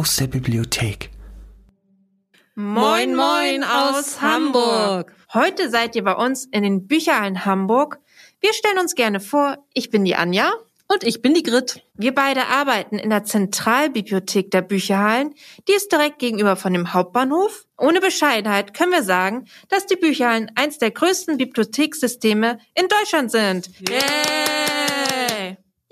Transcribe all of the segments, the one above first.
aus der Bibliothek. Moin, moin aus Hamburg. Heute seid ihr bei uns in den Bücherhallen Hamburg. Wir stellen uns gerne vor, ich bin die Anja. Und ich bin die Grit. Wir beide arbeiten in der Zentralbibliothek der Bücherhallen. Die ist direkt gegenüber von dem Hauptbahnhof. Ohne Bescheidenheit können wir sagen, dass die Bücherhallen eins der größten Bibliothekssysteme in Deutschland sind. Yay!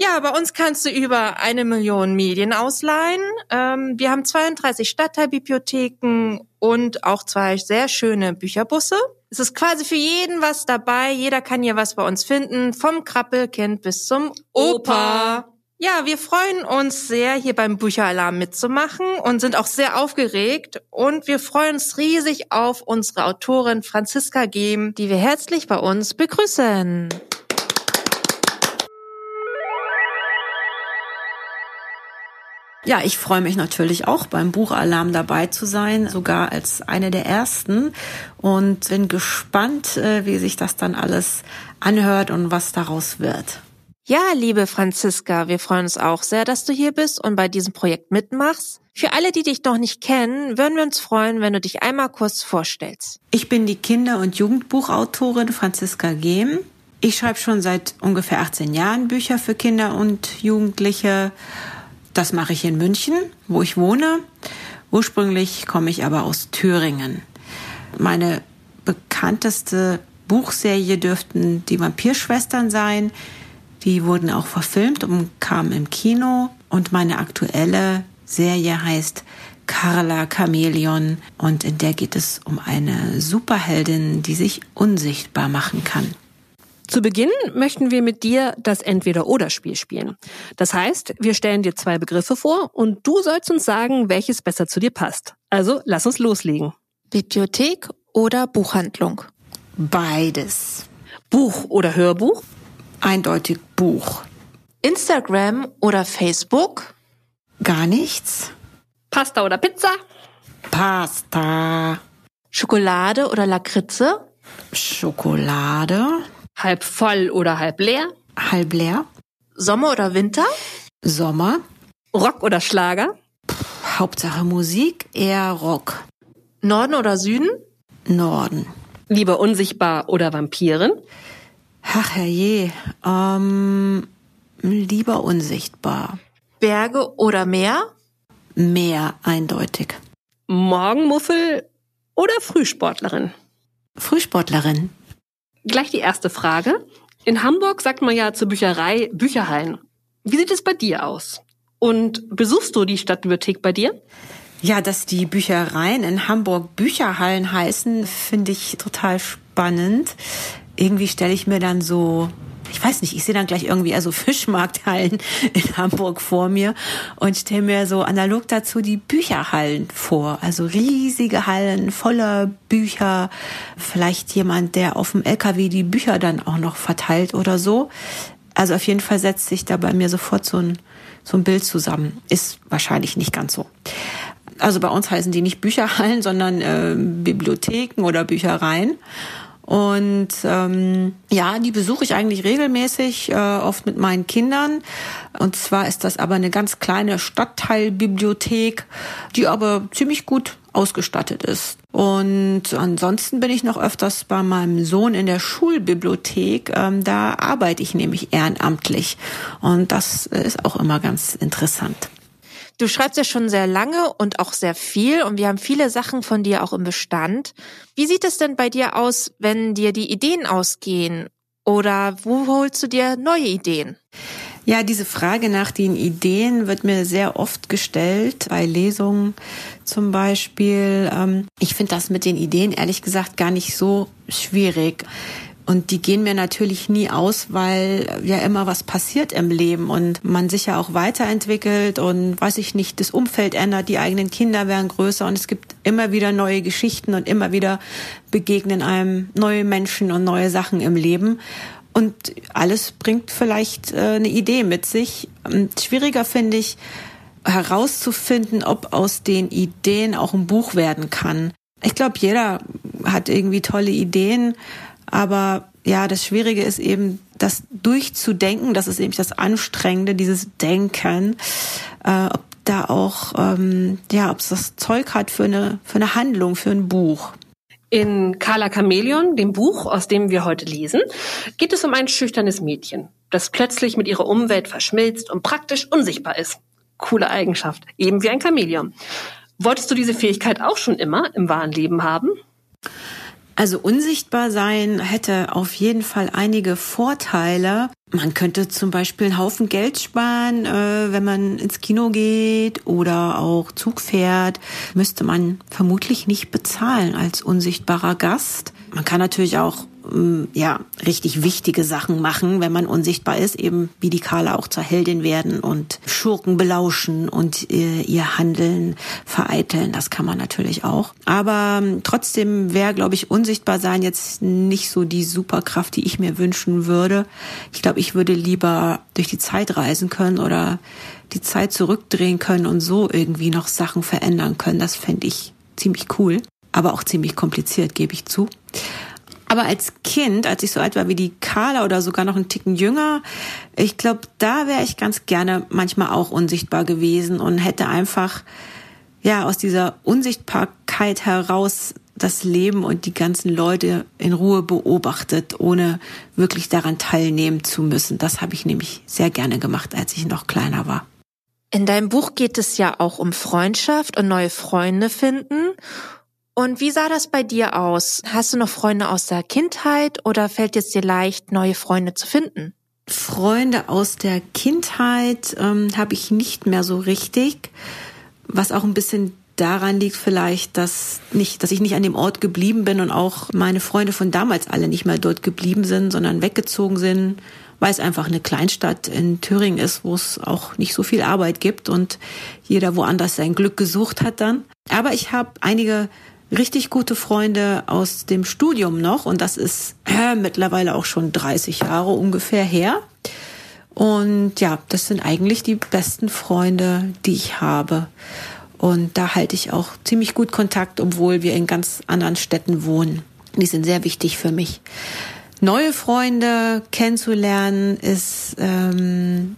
Ja, bei uns kannst du über eine Million Medien ausleihen. Ähm, wir haben 32 Stadtteilbibliotheken und auch zwei sehr schöne Bücherbusse. Es ist quasi für jeden was dabei. Jeder kann hier was bei uns finden, vom Krabbelkind bis zum Opa. Ja, wir freuen uns sehr, hier beim Bücheralarm mitzumachen und sind auch sehr aufgeregt. Und wir freuen uns riesig auf unsere Autorin Franziska Gehm, die wir herzlich bei uns begrüßen. Ja, ich freue mich natürlich auch beim Buchalarm dabei zu sein, sogar als eine der ersten und bin gespannt, äh, wie sich das dann alles anhört und was daraus wird. Ja, liebe Franziska, wir freuen uns auch sehr, dass du hier bist und bei diesem Projekt mitmachst. Für alle, die dich noch nicht kennen, würden wir uns freuen, wenn du dich einmal kurz vorstellst. Ich bin die Kinder- und Jugendbuchautorin Franziska Gehm. Ich schreibe schon seit ungefähr 18 Jahren Bücher für Kinder und Jugendliche das mache ich in München, wo ich wohne. Ursprünglich komme ich aber aus Thüringen. Meine bekannteste Buchserie dürften die Vampirschwestern sein. Die wurden auch verfilmt und kamen im Kino. Und meine aktuelle Serie heißt Carla Chameleon und in der geht es um eine Superheldin, die sich unsichtbar machen kann. Zu Beginn möchten wir mit dir das Entweder-Oder-Spiel spielen. Das heißt, wir stellen dir zwei Begriffe vor und du sollst uns sagen, welches besser zu dir passt. Also lass uns loslegen. Bibliothek oder Buchhandlung? Beides. Buch oder Hörbuch? Eindeutig Buch. Instagram oder Facebook? Gar nichts. Pasta oder Pizza? Pasta. Schokolade oder Lakritze? Schokolade. Halb voll oder halb leer? Halb leer. Sommer oder Winter? Sommer. Rock oder Schlager? Pff, Hauptsache Musik, eher Rock. Norden oder Süden? Norden. Lieber unsichtbar oder Vampiren? Ach herrje, ähm, lieber unsichtbar. Berge oder Meer? Meer eindeutig. Morgenmuffel oder Frühsportlerin? Frühsportlerin. Gleich die erste Frage. In Hamburg sagt man ja zur Bücherei Bücherhallen. Wie sieht es bei dir aus? Und besuchst du die Stadtbibliothek bei dir? Ja, dass die Büchereien in Hamburg Bücherhallen heißen, finde ich total spannend. Irgendwie stelle ich mir dann so ich weiß nicht, ich sehe dann gleich irgendwie also Fischmarkthallen in Hamburg vor mir und stelle mir so analog dazu die Bücherhallen vor. Also riesige Hallen voller Bücher. Vielleicht jemand, der auf dem LKW die Bücher dann auch noch verteilt oder so. Also auf jeden Fall setzt sich da bei mir sofort so ein, so ein Bild zusammen. Ist wahrscheinlich nicht ganz so. Also bei uns heißen die nicht Bücherhallen, sondern äh, Bibliotheken oder Büchereien. Und ähm, ja, die besuche ich eigentlich regelmäßig, äh, oft mit meinen Kindern. Und zwar ist das aber eine ganz kleine Stadtteilbibliothek, die aber ziemlich gut ausgestattet ist. Und ansonsten bin ich noch öfters bei meinem Sohn in der Schulbibliothek. Ähm, da arbeite ich nämlich ehrenamtlich. Und das ist auch immer ganz interessant. Du schreibst ja schon sehr lange und auch sehr viel und wir haben viele Sachen von dir auch im Bestand. Wie sieht es denn bei dir aus, wenn dir die Ideen ausgehen? Oder wo holst du dir neue Ideen? Ja, diese Frage nach den Ideen wird mir sehr oft gestellt, bei Lesungen zum Beispiel. Ähm, ich finde das mit den Ideen ehrlich gesagt gar nicht so schwierig. Und die gehen mir natürlich nie aus, weil ja immer was passiert im Leben und man sich ja auch weiterentwickelt und weiß ich nicht, das Umfeld ändert, die eigenen Kinder werden größer und es gibt immer wieder neue Geschichten und immer wieder begegnen einem neue Menschen und neue Sachen im Leben. Und alles bringt vielleicht äh, eine Idee mit sich. Schwieriger finde ich herauszufinden, ob aus den Ideen auch ein Buch werden kann. Ich glaube, jeder hat irgendwie tolle Ideen aber ja, das Schwierige ist eben, das durchzudenken, das ist eben das Anstrengende, dieses Denken, äh, ob da auch, ähm, ja, ob es das Zeug hat für eine, für eine Handlung, für ein Buch. In Carla Chameleon, dem Buch, aus dem wir heute lesen, geht es um ein schüchternes Mädchen, das plötzlich mit ihrer Umwelt verschmilzt und praktisch unsichtbar ist. Coole Eigenschaft, eben wie ein Chamäleon. Wolltest du diese Fähigkeit auch schon immer im wahren Leben haben? Also unsichtbar sein hätte auf jeden Fall einige Vorteile. Man könnte zum Beispiel einen Haufen Geld sparen, äh, wenn man ins Kino geht oder auch Zug fährt. Müsste man vermutlich nicht bezahlen als unsichtbarer Gast. Man kann natürlich auch ja, richtig wichtige Sachen machen, wenn man unsichtbar ist, eben wie die Carla auch zur Heldin werden und Schurken belauschen und äh, ihr Handeln vereiteln. Das kann man natürlich auch. Aber ähm, trotzdem wäre, glaube ich, unsichtbar sein jetzt nicht so die Superkraft, die ich mir wünschen würde. Ich glaube, ich würde lieber durch die Zeit reisen können oder die Zeit zurückdrehen können und so irgendwie noch Sachen verändern können. Das fände ich ziemlich cool, aber auch ziemlich kompliziert, gebe ich zu. Aber als Kind, als ich so alt war wie die Carla oder sogar noch einen Ticken jünger, ich glaube, da wäre ich ganz gerne manchmal auch unsichtbar gewesen und hätte einfach ja aus dieser Unsichtbarkeit heraus das Leben und die ganzen Leute in Ruhe beobachtet, ohne wirklich daran teilnehmen zu müssen. Das habe ich nämlich sehr gerne gemacht, als ich noch kleiner war. In deinem Buch geht es ja auch um Freundschaft und neue Freunde finden. Und wie sah das bei dir aus? Hast du noch Freunde aus der Kindheit oder fällt es dir leicht, neue Freunde zu finden? Freunde aus der Kindheit ähm, habe ich nicht mehr so richtig, was auch ein bisschen daran liegt vielleicht, dass nicht, dass ich nicht an dem Ort geblieben bin und auch meine Freunde von damals alle nicht mehr dort geblieben sind, sondern weggezogen sind, weil es einfach eine Kleinstadt in Thüringen ist, wo es auch nicht so viel Arbeit gibt und jeder woanders sein Glück gesucht hat dann. Aber ich habe einige richtig gute Freunde aus dem Studium noch und das ist äh, mittlerweile auch schon 30 Jahre ungefähr her. Und ja, das sind eigentlich die besten Freunde, die ich habe. Und da halte ich auch ziemlich gut Kontakt, obwohl wir in ganz anderen Städten wohnen. Die sind sehr wichtig für mich. Neue Freunde kennenzulernen ist, ähm,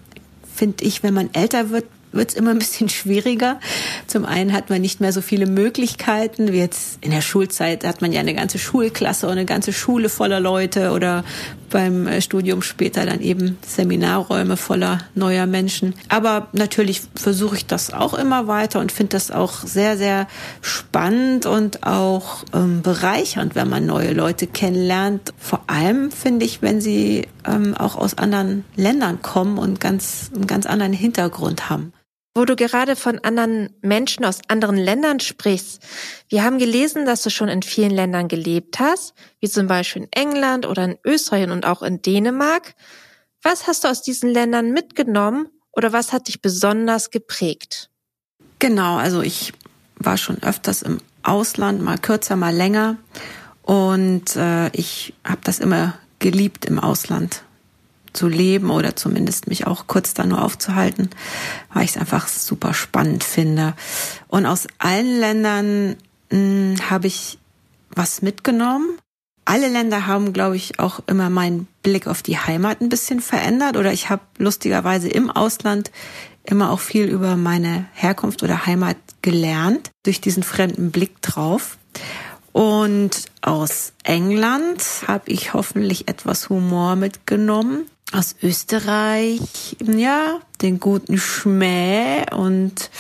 finde ich, wenn man älter wird, wird es immer ein bisschen schwieriger. Zum einen hat man nicht mehr so viele Möglichkeiten. Wie jetzt in der Schulzeit hat man ja eine ganze Schulklasse und eine ganze Schule voller Leute oder beim äh, Studium später dann eben Seminarräume voller neuer Menschen. Aber natürlich versuche ich das auch immer weiter und finde das auch sehr, sehr spannend und auch ähm, bereichernd, wenn man neue Leute kennenlernt. Vor allem finde ich, wenn sie ähm, auch aus anderen Ländern kommen und ganz, einen ganz anderen Hintergrund haben. Wo du gerade von anderen Menschen aus anderen Ländern sprichst. Wir haben gelesen, dass du schon in vielen Ländern gelebt hast, wie zum Beispiel in England oder in Österreich und auch in Dänemark. Was hast du aus diesen Ländern mitgenommen oder was hat dich besonders geprägt? Genau, also ich war schon öfters im Ausland, mal kürzer, mal länger. Und äh, ich habe das immer geliebt im Ausland zu leben oder zumindest mich auch kurz da nur aufzuhalten, weil ich es einfach super spannend finde. Und aus allen Ländern hm, habe ich was mitgenommen. Alle Länder haben, glaube ich, auch immer meinen Blick auf die Heimat ein bisschen verändert oder ich habe lustigerweise im Ausland immer auch viel über meine Herkunft oder Heimat gelernt durch diesen fremden Blick drauf. Und aus England habe ich hoffentlich etwas Humor mitgenommen aus Österreich, ja, den guten Schmäh und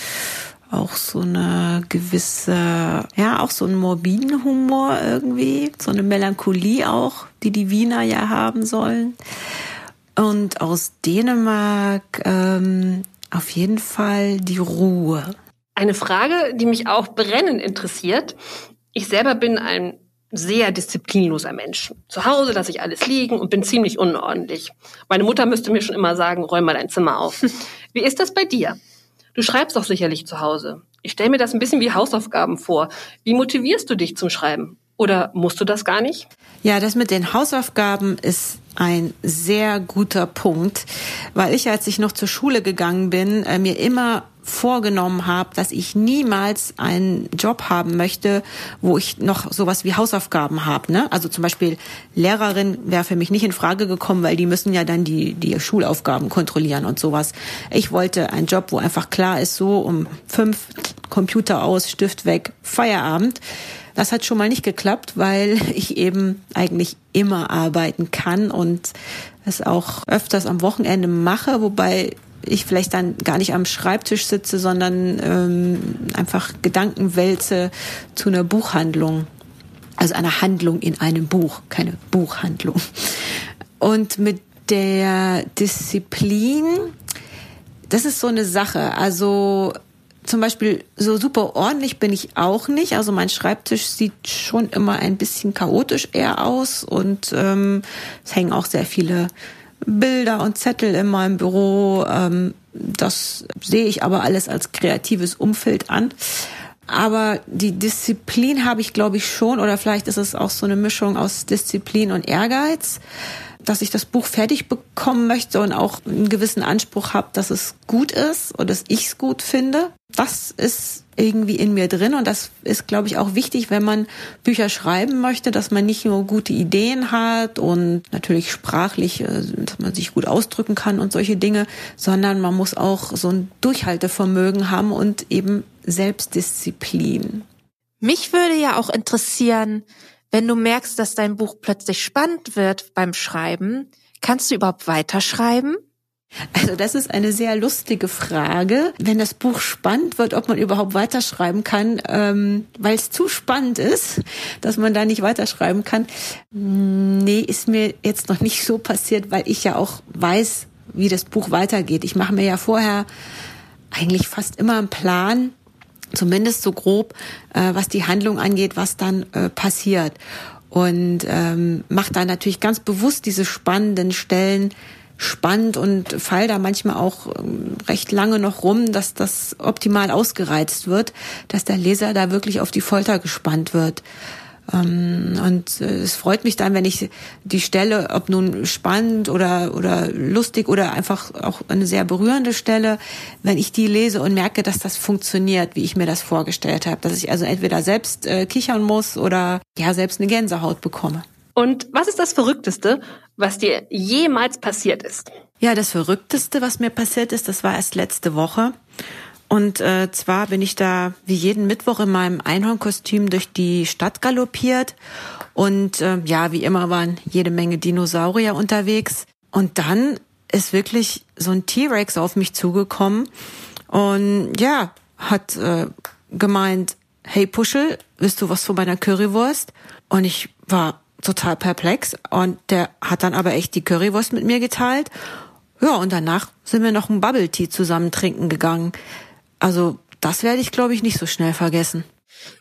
auch so eine gewisse, ja, auch so einen morbiden Humor irgendwie, so eine Melancholie auch, die die Wiener ja haben sollen. Und aus Dänemark ähm, auf jeden Fall die Ruhe. Eine Frage, die mich auch brennend interessiert. Ich selber bin ein sehr disziplinloser Mensch. Zu Hause lasse ich alles liegen und bin ziemlich unordentlich. Meine Mutter müsste mir schon immer sagen, räum mal dein Zimmer auf. Wie ist das bei dir? Du schreibst doch sicherlich zu Hause. Ich stelle mir das ein bisschen wie Hausaufgaben vor. Wie motivierst du dich zum Schreiben? Oder musst du das gar nicht? Ja, das mit den Hausaufgaben ist ein sehr guter Punkt, weil ich, als ich noch zur Schule gegangen bin, äh, mir immer vorgenommen habe, dass ich niemals einen Job haben möchte, wo ich noch sowas wie Hausaufgaben habe. Ne? Also zum Beispiel Lehrerin wäre für mich nicht in Frage gekommen, weil die müssen ja dann die, die Schulaufgaben kontrollieren und sowas. Ich wollte einen Job, wo einfach klar ist, so um fünf Computer aus, Stift weg, Feierabend. Das hat schon mal nicht geklappt, weil ich eben eigentlich immer arbeiten kann und es auch öfters am Wochenende mache, wobei ich vielleicht dann gar nicht am Schreibtisch sitze, sondern ähm, einfach Gedanken wälze zu einer Buchhandlung. Also einer Handlung in einem Buch, keine Buchhandlung. Und mit der Disziplin, das ist so eine Sache. Also zum Beispiel so super ordentlich bin ich auch nicht. Also mein Schreibtisch sieht schon immer ein bisschen chaotisch eher aus und ähm, es hängen auch sehr viele Bilder und Zettel in meinem Büro. Ähm, das sehe ich aber alles als kreatives Umfeld an. Aber die Disziplin habe ich, glaube ich, schon, oder vielleicht ist es auch so eine Mischung aus Disziplin und Ehrgeiz dass ich das Buch fertig bekommen möchte und auch einen gewissen Anspruch habe, dass es gut ist und dass ich es gut finde. Das ist irgendwie in mir drin und das ist, glaube ich, auch wichtig, wenn man Bücher schreiben möchte, dass man nicht nur gute Ideen hat und natürlich sprachlich, äh, dass man sich gut ausdrücken kann und solche Dinge, sondern man muss auch so ein Durchhaltevermögen haben und eben Selbstdisziplin. Mich würde ja auch interessieren, wenn du merkst, dass dein Buch plötzlich spannend wird beim Schreiben, kannst du überhaupt weiterschreiben? Also das ist eine sehr lustige Frage. Wenn das Buch spannend wird, ob man überhaupt weiterschreiben kann, ähm, weil es zu spannend ist, dass man da nicht weiterschreiben kann. Nee, ist mir jetzt noch nicht so passiert, weil ich ja auch weiß, wie das Buch weitergeht. Ich mache mir ja vorher eigentlich fast immer einen Plan, zumindest so grob, äh, was die Handlung angeht, was dann äh, passiert. Und ähm, macht da natürlich ganz bewusst diese spannenden Stellen spannend und fall da manchmal auch ähm, recht lange noch rum, dass das optimal ausgereizt wird, dass der Leser da wirklich auf die Folter gespannt wird. Ähm, und äh, es freut mich dann, wenn ich die Stelle, ob nun spannend oder, oder lustig oder einfach auch eine sehr berührende Stelle, wenn ich die lese und merke, dass das funktioniert, wie ich mir das vorgestellt habe. Dass ich also entweder selbst äh, kichern muss oder ja, selbst eine Gänsehaut bekomme. Und was ist das Verrückteste, was dir jemals passiert ist? Ja, das Verrückteste, was mir passiert ist, das war erst letzte Woche. Und äh, zwar bin ich da wie jeden Mittwoch in meinem Einhornkostüm durch die Stadt galoppiert. Und äh, ja, wie immer waren jede Menge Dinosaurier unterwegs. Und dann ist wirklich so ein T-Rex auf mich zugekommen und ja, hat äh, gemeint, hey Puschel, willst du was von meiner Currywurst? Und ich war total perplex und der hat dann aber echt die Currywurst mit mir geteilt. Ja, und danach sind wir noch ein Bubble Tea zusammen trinken gegangen. Also das werde ich, glaube ich, nicht so schnell vergessen.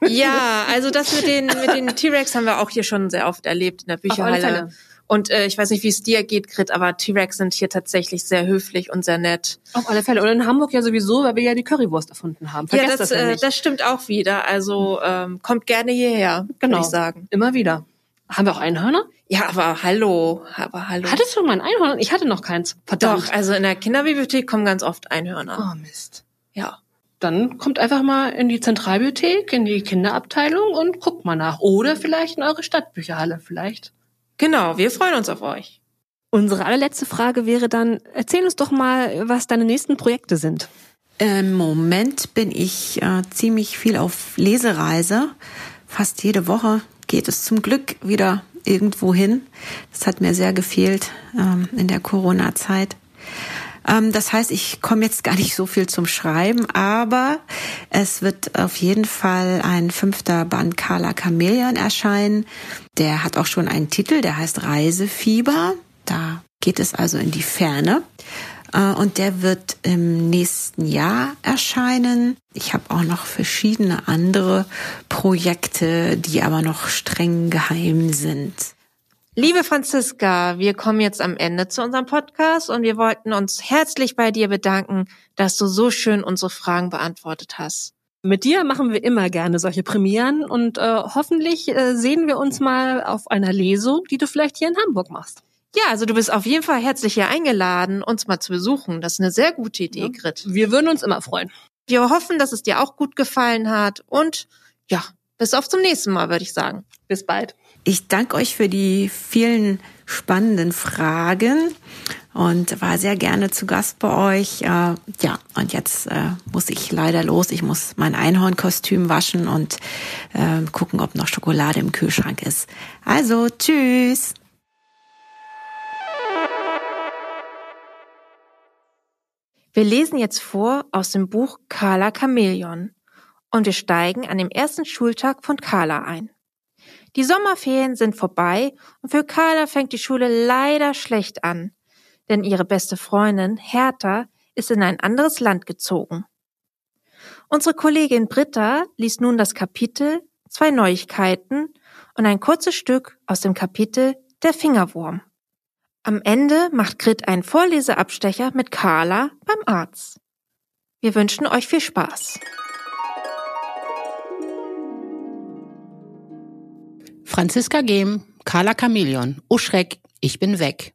Ja, also das mit den mit den T-Rex haben wir auch hier schon sehr oft erlebt in der Bücherhalle. Und äh, ich weiß nicht, wie es dir geht, Grit, aber T-Rex sind hier tatsächlich sehr höflich und sehr nett. Auf alle Fälle. Und in Hamburg ja sowieso, weil wir ja die Currywurst erfunden haben. Vergesst ja, das, das, ja äh, das stimmt auch wieder. Also ähm, kommt gerne hierher, genau. würde ich sagen. Immer wieder. Haben wir auch Einhörner? Ja, aber hallo, aber hallo. Hattest du mal ein Einhorn? Ich hatte noch keins. Verdammt. Doch, also in der Kinderbibliothek kommen ganz oft Einhörner. Oh Mist. Ja dann kommt einfach mal in die Zentralbibliothek, in die Kinderabteilung und guckt mal nach. Oder vielleicht in eure Stadtbücherhalle, vielleicht. Genau, wir freuen uns auf euch. Unsere allerletzte Frage wäre dann, erzähl uns doch mal, was deine nächsten Projekte sind. Im Moment bin ich äh, ziemlich viel auf Lesereise. Fast jede Woche geht es zum Glück wieder irgendwo hin. Das hat mir sehr gefehlt ähm, in der Corona-Zeit. Ähm, das heißt, ich komme jetzt gar nicht so viel zum Schreiben, aber es wird auf jeden Fall ein fünfter Band Carla Chameleon erscheinen. Der hat auch schon einen Titel, der heißt Reisefieber. Da geht es also in die Ferne. Äh, und der wird im nächsten Jahr erscheinen. Ich habe auch noch verschiedene andere Projekte, die aber noch streng geheim sind. Liebe Franziska, wir kommen jetzt am Ende zu unserem Podcast und wir wollten uns herzlich bei dir bedanken, dass du so schön unsere Fragen beantwortet hast. Mit dir machen wir immer gerne solche Premieren und äh, hoffentlich äh, sehen wir uns mal auf einer Lesung, die du vielleicht hier in Hamburg machst. Ja, also du bist auf jeden Fall herzlich hier eingeladen, uns mal zu besuchen. Das ist eine sehr gute Idee, ja. Grit. Wir würden uns immer freuen. Wir hoffen, dass es dir auch gut gefallen hat und ja, bis auf zum nächsten Mal, würde ich sagen. Bis bald. Ich danke euch für die vielen spannenden Fragen und war sehr gerne zu Gast bei euch. Äh, ja, und jetzt äh, muss ich leider los. Ich muss mein Einhornkostüm waschen und äh, gucken, ob noch Schokolade im Kühlschrank ist. Also, tschüss. Wir lesen jetzt vor aus dem Buch Carla Chameleon und wir steigen an dem ersten Schultag von Carla ein. Die Sommerferien sind vorbei und für Carla fängt die Schule leider schlecht an, denn ihre beste Freundin Hertha ist in ein anderes Land gezogen. Unsere Kollegin Britta liest nun das Kapitel Zwei Neuigkeiten und ein kurzes Stück aus dem Kapitel Der Fingerwurm. Am Ende macht Grit einen Vorleseabstecher mit Carla beim Arzt. Wir wünschen euch viel Spaß. Franziska Gehm, Carla Chameleon, oh Schreck, ich bin weg.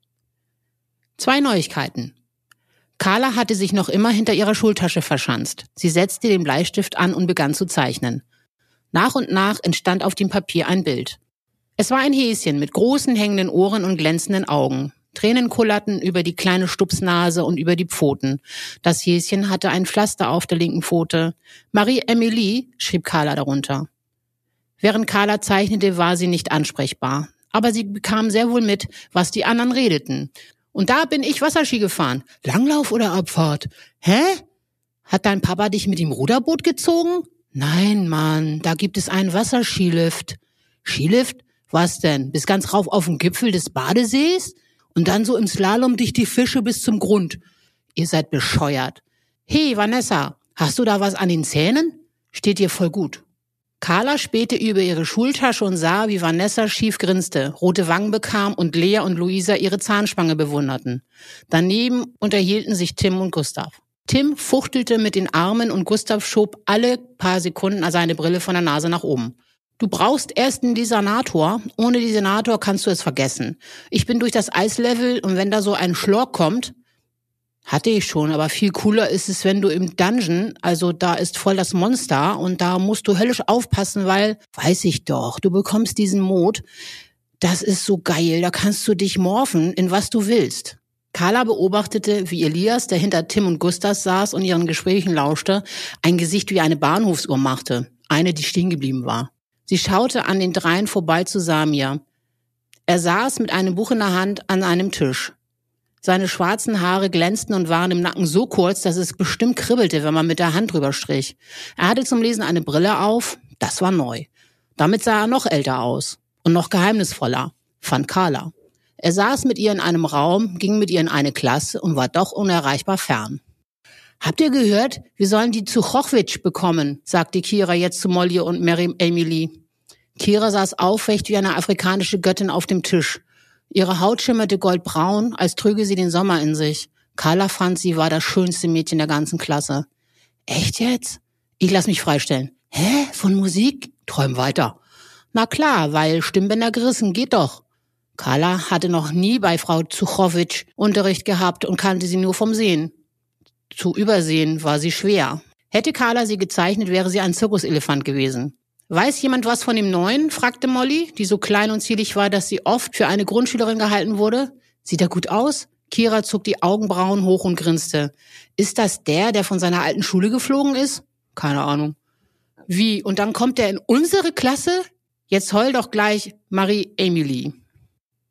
Zwei Neuigkeiten. Carla hatte sich noch immer hinter ihrer Schultasche verschanzt. Sie setzte den Bleistift an und begann zu zeichnen. Nach und nach entstand auf dem Papier ein Bild. Es war ein Häschen mit großen hängenden Ohren und glänzenden Augen. Tränen kullerten über die kleine Stupsnase und über die Pfoten. Das Häschen hatte ein Pflaster auf der linken Pfote. Marie-Emilie schrieb Carla darunter. Während Carla zeichnete, war sie nicht ansprechbar. Aber sie bekam sehr wohl mit, was die anderen redeten. Und da bin ich Wasserski gefahren. Langlauf oder Abfahrt? Hä? Hat dein Papa dich mit dem Ruderboot gezogen? Nein, Mann, da gibt es einen Wasserskilift. Skilift? Was denn? Bis ganz rauf auf den Gipfel des Badesees? Und dann so im Slalom dich die Fische bis zum Grund. Ihr seid bescheuert. Hey, Vanessa, hast du da was an den Zähnen? Steht dir voll gut. Carla spähte über ihre Schultasche und sah, wie Vanessa schief grinste, rote Wangen bekam und Lea und Luisa ihre Zahnspange bewunderten. Daneben unterhielten sich Tim und Gustav. Tim fuchtelte mit den Armen und Gustav schob alle paar Sekunden seine Brille von der Nase nach oben. Du brauchst erst einen Desenator. Ohne Desenator kannst du es vergessen. Ich bin durch das Eislevel und wenn da so ein Schlork kommt, hatte ich schon, aber viel cooler ist es, wenn du im Dungeon, also da ist voll das Monster und da musst du höllisch aufpassen, weil, weiß ich doch, du bekommst diesen Mod. Das ist so geil, da kannst du dich morphen in was du willst. Carla beobachtete, wie Elias, der hinter Tim und Gustas saß und ihren Gesprächen lauschte, ein Gesicht wie eine Bahnhofsuhr machte, eine, die stehen geblieben war. Sie schaute an den dreien vorbei zu Samir. Er saß mit einem Buch in der Hand an einem Tisch. Seine schwarzen Haare glänzten und waren im Nacken so kurz, dass es bestimmt kribbelte, wenn man mit der Hand drüber strich. Er hatte zum Lesen eine Brille auf, das war neu. Damit sah er noch älter aus und noch geheimnisvoller, fand Carla. Er saß mit ihr in einem Raum, ging mit ihr in eine Klasse und war doch unerreichbar fern. Habt ihr gehört? Wir sollen die zu Chochwitsch bekommen, sagte Kira jetzt zu Molly und Mary Emily. Kira saß aufrecht wie eine afrikanische Göttin auf dem Tisch. Ihre Haut schimmerte goldbraun, als trüge sie den Sommer in sich. Carla fand, sie war das schönste Mädchen der ganzen Klasse. Echt jetzt? Ich lass mich freistellen. Hä? Von Musik? Träum weiter. Na klar, weil Stimmbänder gerissen geht doch. Carla hatte noch nie bei Frau Zuchowitsch Unterricht gehabt und kannte sie nur vom Sehen. Zu übersehen war sie schwer. Hätte Carla sie gezeichnet, wäre sie ein Zirkuselefant gewesen. Weiß jemand was von dem Neuen? fragte Molly, die so klein und zierlich war, dass sie oft für eine Grundschülerin gehalten wurde. Sieht er gut aus? Kira zog die Augenbrauen hoch und grinste. Ist das der, der von seiner alten Schule geflogen ist? Keine Ahnung. Wie? Und dann kommt er in unsere Klasse? Jetzt heul doch gleich Marie Emily.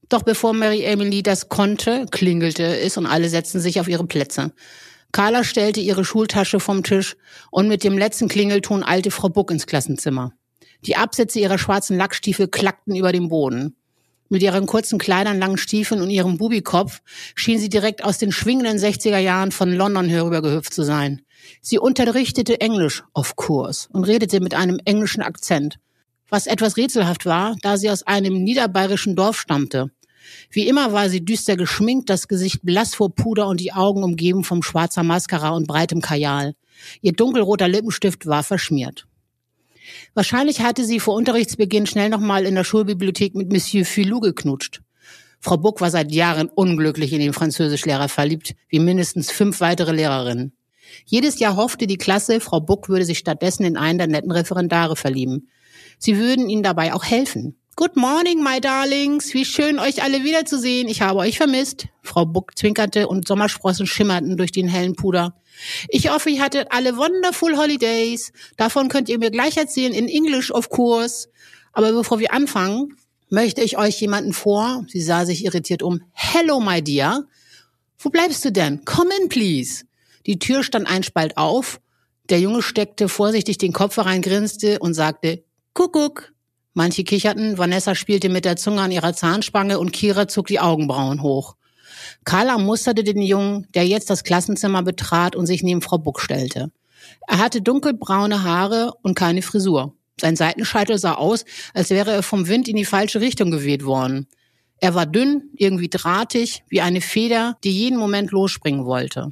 Doch bevor Mary Emily das konnte, klingelte es und alle setzten sich auf ihre Plätze. Carla stellte ihre Schultasche vom Tisch und mit dem letzten Klingelton eilte Frau Buck ins Klassenzimmer. Die Absätze ihrer schwarzen Lackstiefel klackten über den Boden. Mit ihren kurzen Kleidern, langen Stiefeln und ihrem Bubikopf schien sie direkt aus den schwingenden 60er Jahren von London herübergehüpft zu sein. Sie unterrichtete Englisch auf Kurs und redete mit einem englischen Akzent, was etwas rätselhaft war, da sie aus einem niederbayerischen Dorf stammte. Wie immer war sie düster geschminkt, das Gesicht blass vor Puder und die Augen umgeben vom schwarzer Mascara und breitem Kajal. Ihr dunkelroter Lippenstift war verschmiert. Wahrscheinlich hatte sie vor Unterrichtsbeginn schnell nochmal in der Schulbibliothek mit Monsieur Filou geknutscht. Frau Buck war seit Jahren unglücklich in den Französischlehrer verliebt, wie mindestens fünf weitere Lehrerinnen. Jedes Jahr hoffte die Klasse, Frau Buck würde sich stattdessen in einen der netten Referendare verlieben. Sie würden ihnen dabei auch helfen. Good morning, my darlings. Wie schön, euch alle wiederzusehen. Ich habe euch vermisst. Frau Buck zwinkerte und Sommersprossen schimmerten durch den hellen Puder. Ich hoffe, ihr hattet alle wonderful holidays. Davon könnt ihr mir gleich erzählen in English, of course. Aber bevor wir anfangen, möchte ich euch jemanden vor. Sie sah sich irritiert um. Hello, my dear. Wo bleibst du denn? Come in, please. Die Tür stand ein Spalt auf. Der Junge steckte vorsichtig den Kopf herein, grinste und sagte, Kuckuck. Manche kicherten, Vanessa spielte mit der Zunge an ihrer Zahnspange und Kira zog die Augenbrauen hoch. Carla musterte den Jungen, der jetzt das Klassenzimmer betrat und sich neben Frau Buck stellte. Er hatte dunkelbraune Haare und keine Frisur. Sein Seitenscheitel sah aus, als wäre er vom Wind in die falsche Richtung geweht worden. Er war dünn, irgendwie drahtig, wie eine Feder, die jeden Moment losspringen wollte.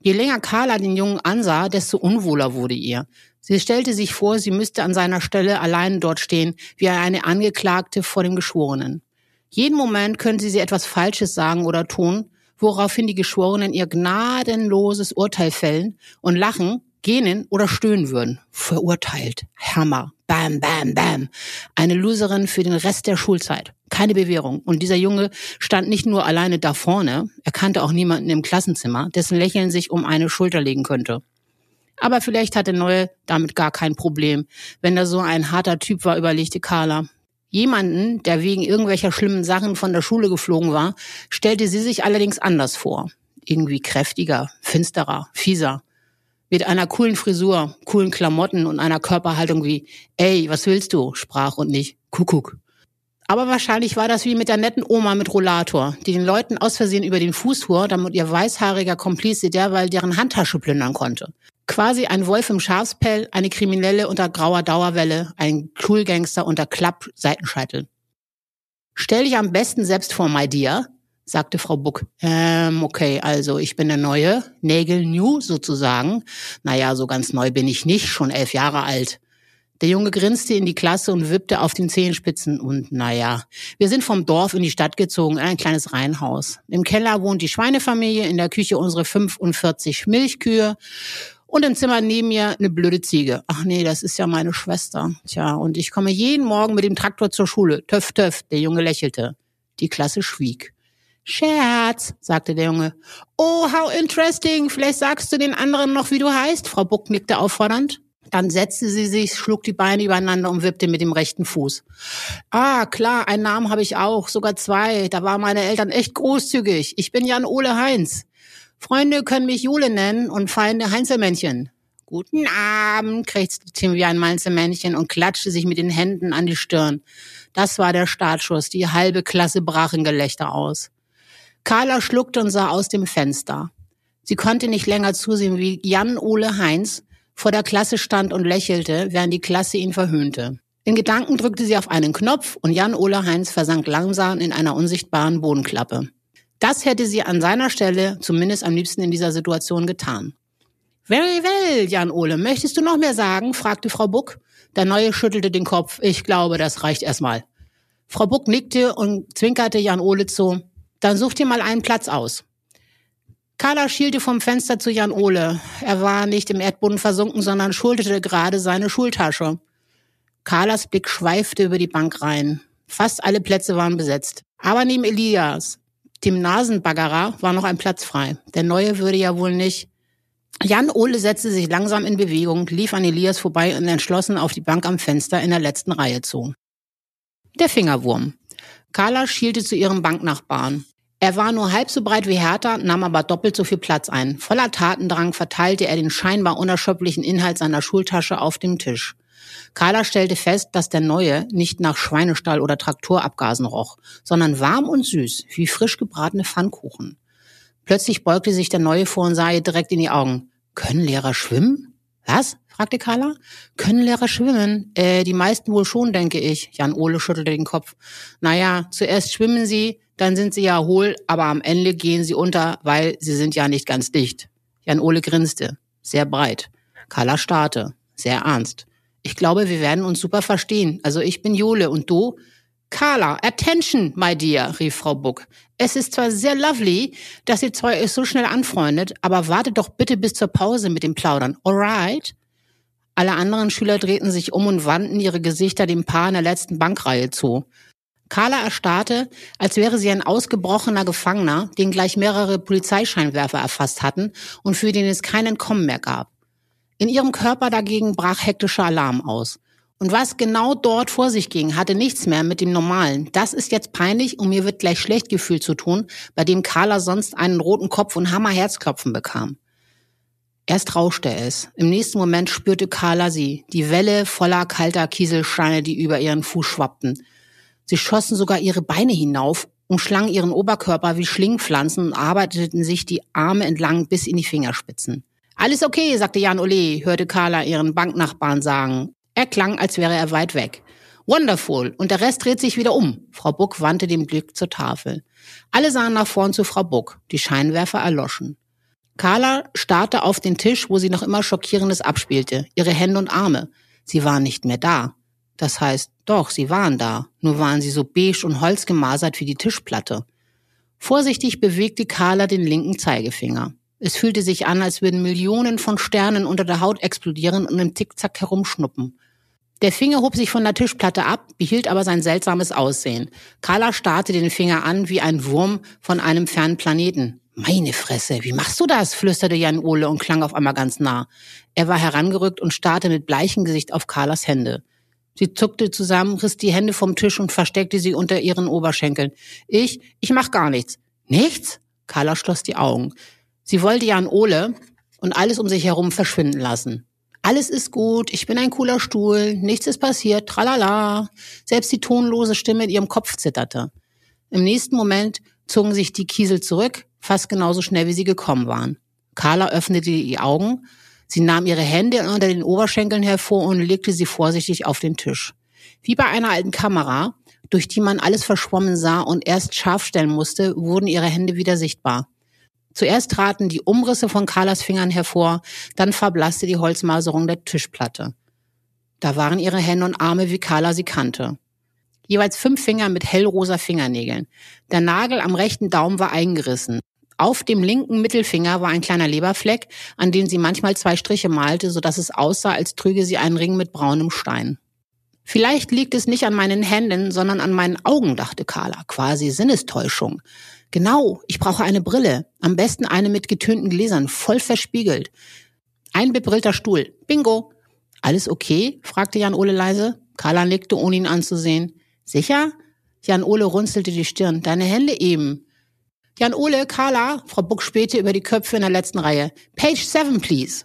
Je länger Carla den Jungen ansah, desto unwohler wurde ihr. Sie stellte sich vor, sie müsste an seiner Stelle allein dort stehen, wie eine Angeklagte vor dem Geschworenen. Jeden Moment könnte sie etwas Falsches sagen oder tun, woraufhin die Geschworenen ihr gnadenloses Urteil fällen und lachen, gähnen oder stöhnen würden. Verurteilt. Hammer. Bam, bam, bam. Eine Loserin für den Rest der Schulzeit. Keine Bewährung. Und dieser Junge stand nicht nur alleine da vorne, er kannte auch niemanden im Klassenzimmer, dessen Lächeln sich um eine Schulter legen könnte. Aber vielleicht hatte Neue damit gar kein Problem. Wenn er so ein harter Typ war, überlegte Carla. Jemanden, der wegen irgendwelcher schlimmen Sachen von der Schule geflogen war, stellte sie sich allerdings anders vor. Irgendwie kräftiger, finsterer, fieser. Mit einer coolen Frisur, coolen Klamotten und einer Körperhaltung wie, ey, was willst du? sprach und nicht, Kuckuck. Aber wahrscheinlich war das wie mit der netten Oma mit Rollator, die den Leuten aus Versehen über den Fuß fuhr, damit ihr weißhaariger Komplize derweil deren Handtasche plündern konnte. Quasi ein Wolf im Schafspell, eine Kriminelle unter grauer Dauerwelle, ein Schulgangster unter Klapp-Seitenscheitel. Stell dich am besten selbst vor, my dear, sagte Frau Buck. Ähm, okay, also ich bin der Neue, Nägel new sozusagen. Naja, so ganz neu bin ich nicht, schon elf Jahre alt. Der Junge grinste in die Klasse und wippte auf den Zehenspitzen. Und naja, wir sind vom Dorf in die Stadt gezogen, in ein kleines Reihenhaus. Im Keller wohnt die Schweinefamilie, in der Küche unsere 45 Milchkühe und im Zimmer neben mir eine blöde Ziege. Ach nee, das ist ja meine Schwester. Tja, und ich komme jeden Morgen mit dem Traktor zur Schule. Töff, töff. Der Junge lächelte. Die Klasse schwieg. Scherz, sagte der Junge. Oh, how interesting. Vielleicht sagst du den anderen noch, wie du heißt. Frau Buck nickte auffordernd. Dann setzte sie sich, schlug die Beine übereinander und wippte mit dem rechten Fuß. Ah, klar, einen Namen habe ich auch, sogar zwei. Da waren meine Eltern echt großzügig. Ich bin Jan Ole Heinz. Freunde können mich Jule nennen und Feinde Heinzelmännchen. Guten Abend, krächzte Tim wie ein Mainzelmännchen und klatschte sich mit den Händen an die Stirn. Das war der Startschuss. Die halbe Klasse brach in Gelächter aus. Carla schluckte und sah aus dem Fenster. Sie konnte nicht länger zusehen, wie Jan Ole Heinz vor der Klasse stand und lächelte, während die Klasse ihn verhöhnte. In Gedanken drückte sie auf einen Knopf und Jan Ole Heinz versank langsam in einer unsichtbaren Bodenklappe. Das hätte sie an seiner Stelle zumindest am liebsten in dieser Situation getan. Very well, Jan Ole. Möchtest du noch mehr sagen? fragte Frau Buck. Der Neue schüttelte den Kopf. Ich glaube, das reicht erstmal. Frau Buck nickte und zwinkerte Jan Ole zu. Dann such dir mal einen Platz aus. Carla schielte vom Fenster zu Jan Ole. Er war nicht im Erdboden versunken, sondern schulterte gerade seine Schultasche. Carlas Blick schweifte über die Bank rein. Fast alle Plätze waren besetzt. Aber neben Elias, dem Nasenbaggerer war noch ein Platz frei. Der Neue würde ja wohl nicht. Jan Ole setzte sich langsam in Bewegung, lief an Elias vorbei und entschlossen auf die Bank am Fenster in der letzten Reihe zu. Der Fingerwurm. Carla schielte zu ihrem Banknachbarn. Er war nur halb so breit wie Hertha, nahm aber doppelt so viel Platz ein. Voller Tatendrang verteilte er den scheinbar unerschöpflichen Inhalt seiner Schultasche auf dem Tisch. Carla stellte fest, dass der neue nicht nach Schweinestall oder Traktorabgasen roch, sondern warm und süß, wie frisch gebratene Pfannkuchen. Plötzlich beugte sich der neue vor und sah ihr direkt in die Augen. Können Lehrer schwimmen? Was? fragte Carla. Können Lehrer schwimmen? Äh, die meisten wohl schon, denke ich. Jan Ole schüttelte den Kopf. Naja, zuerst schwimmen sie, dann sind sie ja hohl, aber am Ende gehen sie unter, weil sie sind ja nicht ganz dicht. Jan Ole grinste. Sehr breit. Carla starrte. Sehr ernst. Ich glaube, wir werden uns super verstehen. Also ich bin Jole und du? Carla, attention, my dear, rief Frau Buck. Es ist zwar sehr lovely, dass ihr zwei euch so schnell anfreundet, aber wartet doch bitte bis zur Pause mit dem Plaudern, alright? Alle anderen Schüler drehten sich um und wandten ihre Gesichter dem Paar in der letzten Bankreihe zu. Carla erstarrte, als wäre sie ein ausgebrochener Gefangener, den gleich mehrere Polizeischeinwerfer erfasst hatten und für den es kein Entkommen mehr gab. In ihrem Körper dagegen brach hektischer Alarm aus. Und was genau dort vor sich ging, hatte nichts mehr mit dem Normalen. Das ist jetzt peinlich und mir wird gleich schlecht gefühlt zu tun, bei dem Carla sonst einen roten Kopf und Hammerherzklopfen bekam. Erst rauschte es. Im nächsten Moment spürte Carla sie, die Welle voller kalter Kieselsteine, die über ihren Fuß schwappten. Sie schossen sogar ihre Beine hinauf, umschlangen ihren Oberkörper wie Schlingpflanzen und arbeiteten sich die Arme entlang bis in die Fingerspitzen. Alles okay, sagte Jan Ole, hörte Carla ihren Banknachbarn sagen. Er klang, als wäre er weit weg. Wonderful. Und der Rest dreht sich wieder um. Frau Buck wandte den Blick zur Tafel. Alle sahen nach vorn zu Frau Buck. Die Scheinwerfer erloschen. Carla starrte auf den Tisch, wo sie noch immer Schockierendes abspielte. Ihre Hände und Arme. Sie waren nicht mehr da. Das heißt, doch, sie waren da. Nur waren sie so beige und holzgemasert wie die Tischplatte. Vorsichtig bewegte Carla den linken Zeigefinger. Es fühlte sich an, als würden Millionen von Sternen unter der Haut explodieren und im Tickzack herumschnuppen. Der Finger hob sich von der Tischplatte ab, behielt aber sein seltsames Aussehen. Carla starrte den Finger an wie ein Wurm von einem fernen Planeten. Meine Fresse, wie machst du das? flüsterte Jan Ole und klang auf einmal ganz nah. Er war herangerückt und starrte mit bleichem Gesicht auf Carlas Hände. Sie zuckte zusammen, riss die Hände vom Tisch und versteckte sie unter ihren Oberschenkeln. Ich, ich mach gar nichts. Nichts? Carla schloss die Augen. Sie wollte Jan Ole und alles um sich herum verschwinden lassen. Alles ist gut, ich bin ein cooler Stuhl, nichts ist passiert, tralala. Selbst die tonlose Stimme in ihrem Kopf zitterte. Im nächsten Moment zogen sich die Kiesel zurück, fast genauso schnell wie sie gekommen waren. Carla öffnete die Augen, sie nahm ihre Hände unter den Oberschenkeln hervor und legte sie vorsichtig auf den Tisch. Wie bei einer alten Kamera, durch die man alles verschwommen sah und erst scharf stellen musste, wurden ihre Hände wieder sichtbar. Zuerst traten die Umrisse von Carlas Fingern hervor, dann verblasste die Holzmaserung der Tischplatte. Da waren ihre Hände und Arme, wie Carla sie kannte. Jeweils fünf Finger mit hellrosa Fingernägeln. Der Nagel am rechten Daumen war eingerissen. Auf dem linken Mittelfinger war ein kleiner Leberfleck, an den sie manchmal zwei Striche malte, so dass es aussah, als trüge sie einen Ring mit braunem Stein. Vielleicht liegt es nicht an meinen Händen, sondern an meinen Augen, dachte Carla, quasi Sinnestäuschung. Genau, ich brauche eine Brille. Am besten eine mit getönten Gläsern, voll verspiegelt. Ein bebrillter Stuhl. Bingo. Alles okay? fragte Jan Ole leise. Carla nickte, ohne ihn anzusehen. Sicher? Jan Ole runzelte die Stirn. Deine Hände eben. Jan Ole, Carla, Frau Buck spähte über die Köpfe in der letzten Reihe. Page seven, please.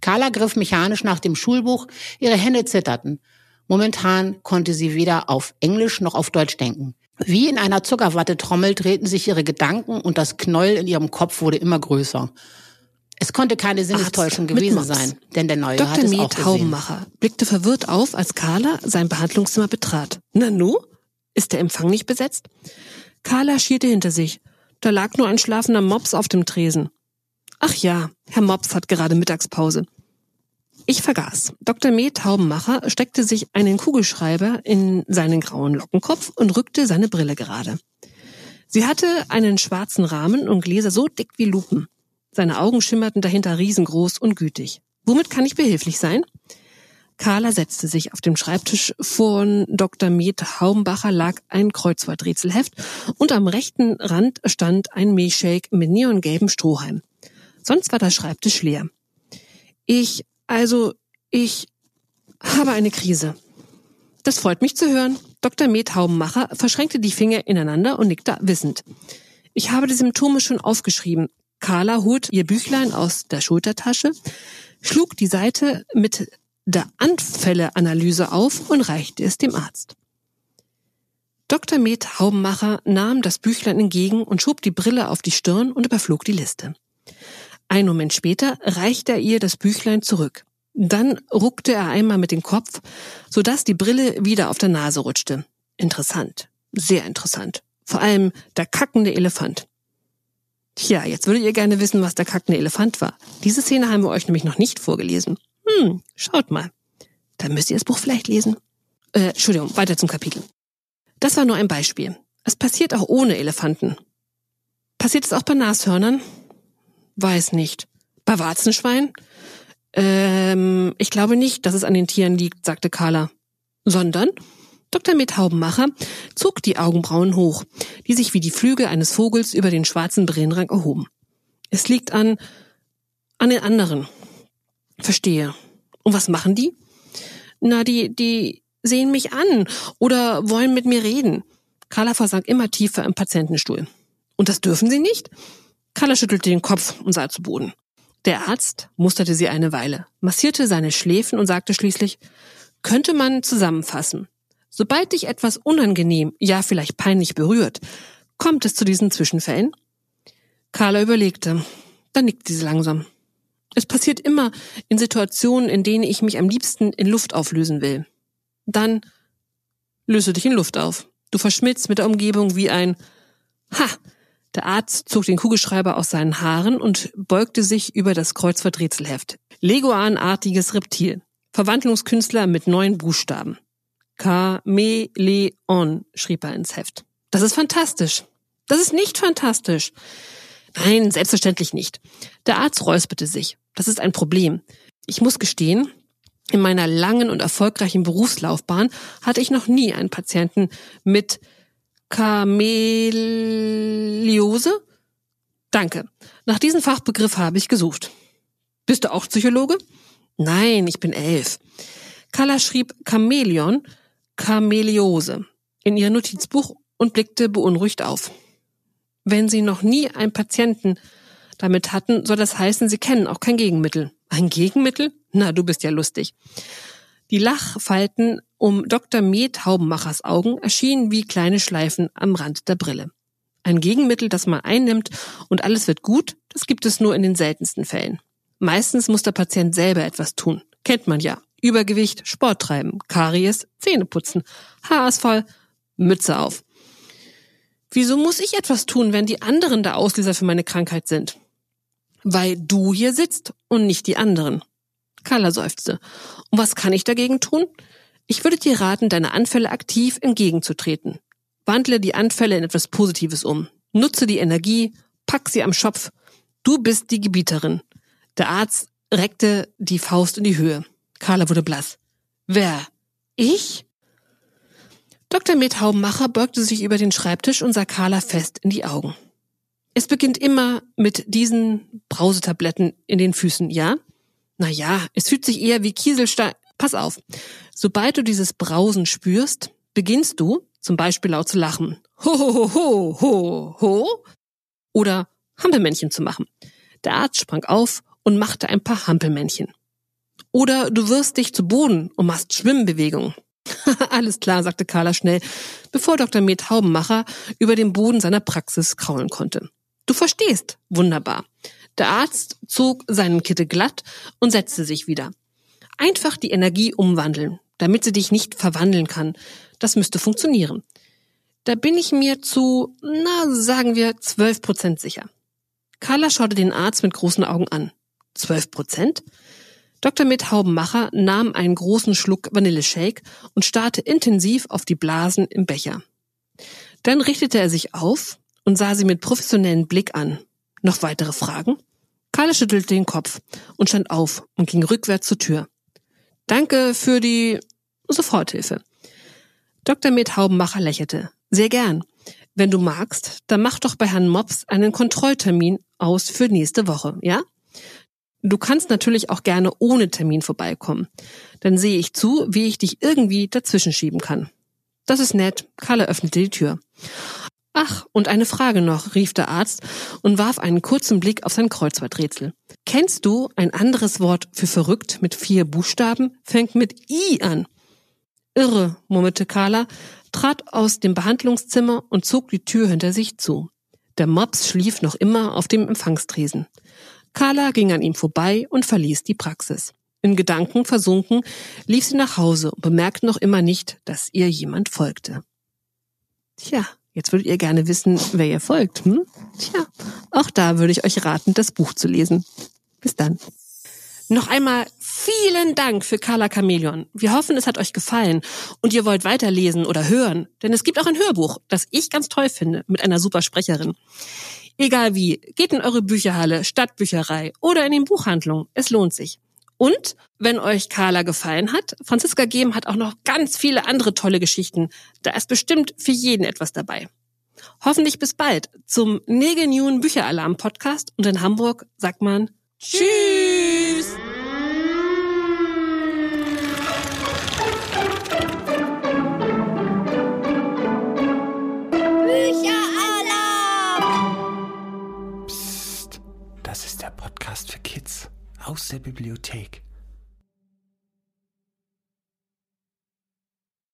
Carla griff mechanisch nach dem Schulbuch. Ihre Hände zitterten. Momentan konnte sie weder auf Englisch noch auf Deutsch denken. Wie in einer Zuckerwattetrommel drehten sich ihre Gedanken und das Knäuel in ihrem Kopf wurde immer größer. Es konnte keine Sinnestäuschung Arzt gewesen sein, denn der Neue Dr. hat es auch gesehen. Haubenmacher blickte verwirrt auf, als Carla sein Behandlungszimmer betrat. Nanu? Ist der Empfang nicht besetzt? Carla schierte hinter sich. Da lag nur ein schlafender Mops auf dem Tresen. Ach ja, Herr Mops hat gerade Mittagspause. Ich vergaß. Dr. Med Taubenmacher steckte sich einen Kugelschreiber in seinen grauen Lockenkopf und rückte seine Brille gerade. Sie hatte einen schwarzen Rahmen und Gläser so dick wie Lupen. Seine Augen schimmerten dahinter riesengroß und gütig. Womit kann ich behilflich sein? Carla setzte sich auf dem Schreibtisch. Von Dr. Med Haumbacher lag ein Kreuzworträtselheft und am rechten Rand stand ein Milchshake mit neongelbem Strohhalm. Sonst war der Schreibtisch leer. Ich, also, ich habe eine Krise. Das freut mich zu hören. Dr. Med Haubenmacher verschränkte die Finger ineinander und nickte wissend. Ich habe die Symptome schon aufgeschrieben. Carla holt ihr Büchlein aus der Schultertasche, schlug die Seite mit der Anfälleanalyse auf und reichte es dem Arzt. Dr. Med Haubenmacher nahm das Büchlein entgegen und schob die Brille auf die Stirn und überflog die Liste. Ein Moment später reichte er ihr das Büchlein zurück. Dann ruckte er einmal mit dem Kopf, sodass die Brille wieder auf der Nase rutschte. Interessant. Sehr interessant. Vor allem der kackende Elefant. Tja, jetzt würdet ihr gerne wissen, was der kackende Elefant war. Diese Szene haben wir euch nämlich noch nicht vorgelesen. Hm, schaut mal. Dann müsst ihr das Buch vielleicht lesen. Äh, Entschuldigung, weiter zum Kapitel. Das war nur ein Beispiel. Es passiert auch ohne Elefanten. Passiert es auch bei Nashörnern? Weiß nicht. Bei Warzenschwein? Ähm, ich glaube nicht, dass es an den Tieren liegt, sagte Carla. Sondern Dr. Methaubenmacher zog die Augenbrauen hoch, die sich wie die Flügel eines Vogels über den schwarzen Brillenrang erhoben. Es liegt an, an den anderen. Verstehe. Und was machen die? Na, die, die sehen mich an oder wollen mit mir reden. Carla versank immer tiefer im Patientenstuhl. Und das dürfen sie nicht? Carla schüttelte den Kopf und sah zu Boden. Der Arzt musterte sie eine Weile, massierte seine Schläfen und sagte schließlich, könnte man zusammenfassen. Sobald dich etwas unangenehm, ja vielleicht peinlich berührt, kommt es zu diesen Zwischenfällen? Carla überlegte. Dann nickte sie langsam. Es passiert immer in Situationen, in denen ich mich am liebsten in Luft auflösen will. Dann löse dich in Luft auf. Du verschmilzt mit der Umgebung wie ein Ha! Der Arzt zog den Kugelschreiber aus seinen Haaren und beugte sich über das Kreuzworträtselheft. Leguanartiges Reptil. Verwandlungskünstler mit neun Buchstaben. Chameleon, schrieb er ins Heft. Das ist fantastisch. Das ist nicht fantastisch. Nein, selbstverständlich nicht. Der Arzt räusperte sich. Das ist ein Problem. Ich muss gestehen, in meiner langen und erfolgreichen Berufslaufbahn hatte ich noch nie einen Patienten mit Chameleose? Danke. Nach diesem Fachbegriff habe ich gesucht. Bist du auch Psychologe? Nein, ich bin elf. Carla schrieb Chamäleon, Chameleose in ihr Notizbuch und blickte beunruhigt auf. Wenn Sie noch nie einen Patienten damit hatten, soll das heißen, Sie kennen auch kein Gegenmittel. Ein Gegenmittel? Na, du bist ja lustig. Die Lachfalten um Dr. Med Haubenmachers Augen erschienen wie kleine Schleifen am Rand der Brille. Ein Gegenmittel, das man einnimmt und alles wird gut, das gibt es nur in den seltensten Fällen. Meistens muss der Patient selber etwas tun. Kennt man ja. Übergewicht, Sport treiben, Karies, Zähne putzen, Haarausfall, Mütze auf. Wieso muss ich etwas tun, wenn die anderen der Auslöser für meine Krankheit sind? Weil du hier sitzt und nicht die anderen. Carla seufzte. Und was kann ich dagegen tun? Ich würde dir raten, deine Anfälle aktiv entgegenzutreten. Wandle die Anfälle in etwas Positives um. Nutze die Energie, pack sie am Schopf. Du bist die Gebieterin. Der Arzt reckte die Faust in die Höhe. Carla wurde blass. Wer? Ich? Dr. Methaubenmacher beugte sich über den Schreibtisch und sah Carla fest in die Augen. Es beginnt immer mit diesen Brausetabletten in den Füßen, ja? Na ja, es fühlt sich eher wie Kieselstein. Pass auf. Sobald du dieses Brausen spürst, beginnst du, zum Beispiel laut zu lachen. Ho, ho, ho, ho, ho. Oder Hampelmännchen zu machen. Der Arzt sprang auf und machte ein paar Hampelmännchen. Oder du wirst dich zu Boden und machst Schwimmbewegungen. Alles klar, sagte Carla schnell, bevor Dr. Med Haubenmacher über den Boden seiner Praxis kraulen konnte. Du verstehst. Wunderbar. Der Arzt zog seinen Kittel glatt und setzte sich wieder. Einfach die Energie umwandeln, damit sie dich nicht verwandeln kann. Das müsste funktionieren. Da bin ich mir zu, na, sagen wir, zwölf Prozent sicher. Carla schaute den Arzt mit großen Augen an. Zwölf Prozent? Dr. Mithaubenmacher nahm einen großen Schluck Vanilleshake und starrte intensiv auf die Blasen im Becher. Dann richtete er sich auf und sah sie mit professionellem Blick an. Noch weitere Fragen? Carla schüttelte den Kopf und stand auf und ging rückwärts zur Tür. Danke für die Soforthilfe. Dr. Methaubenmacher lächelte. Sehr gern. Wenn du magst, dann mach doch bei Herrn Mops einen Kontrolltermin aus für nächste Woche, ja? Du kannst natürlich auch gerne ohne Termin vorbeikommen. Dann sehe ich zu, wie ich dich irgendwie dazwischen schieben kann. Das ist nett. Kalle öffnete die Tür. Ach, und eine Frage noch, rief der Arzt und warf einen kurzen Blick auf sein Kreuzworträtsel. Kennst du ein anderes Wort für verrückt mit vier Buchstaben? Fängt mit I an. Irre, murmelte Carla, trat aus dem Behandlungszimmer und zog die Tür hinter sich zu. Der Mops schlief noch immer auf dem Empfangstresen. Carla ging an ihm vorbei und verließ die Praxis. In Gedanken versunken lief sie nach Hause und bemerkte noch immer nicht, dass ihr jemand folgte. Tja, jetzt würdet ihr gerne wissen, wer ihr folgt, hm? Tja, auch da würde ich euch raten, das Buch zu lesen. Bis dann. Noch einmal Vielen Dank für Carla Chameleon. Wir hoffen, es hat euch gefallen und ihr wollt weiterlesen oder hören, denn es gibt auch ein Hörbuch, das ich ganz toll finde, mit einer super Sprecherin. Egal wie, geht in eure Bücherhalle, Stadtbücherei oder in den Buchhandlungen. Es lohnt sich. Und wenn euch Carla gefallen hat, Franziska Gehm hat auch noch ganz viele andere tolle Geschichten. Da ist bestimmt für jeden etwas dabei. Hoffentlich bis bald zum Nägel Newen Bücheralarm Podcast und in Hamburg sagt man Tschüss! Psst, das ist der Podcast für Kids aus der Bibliothek.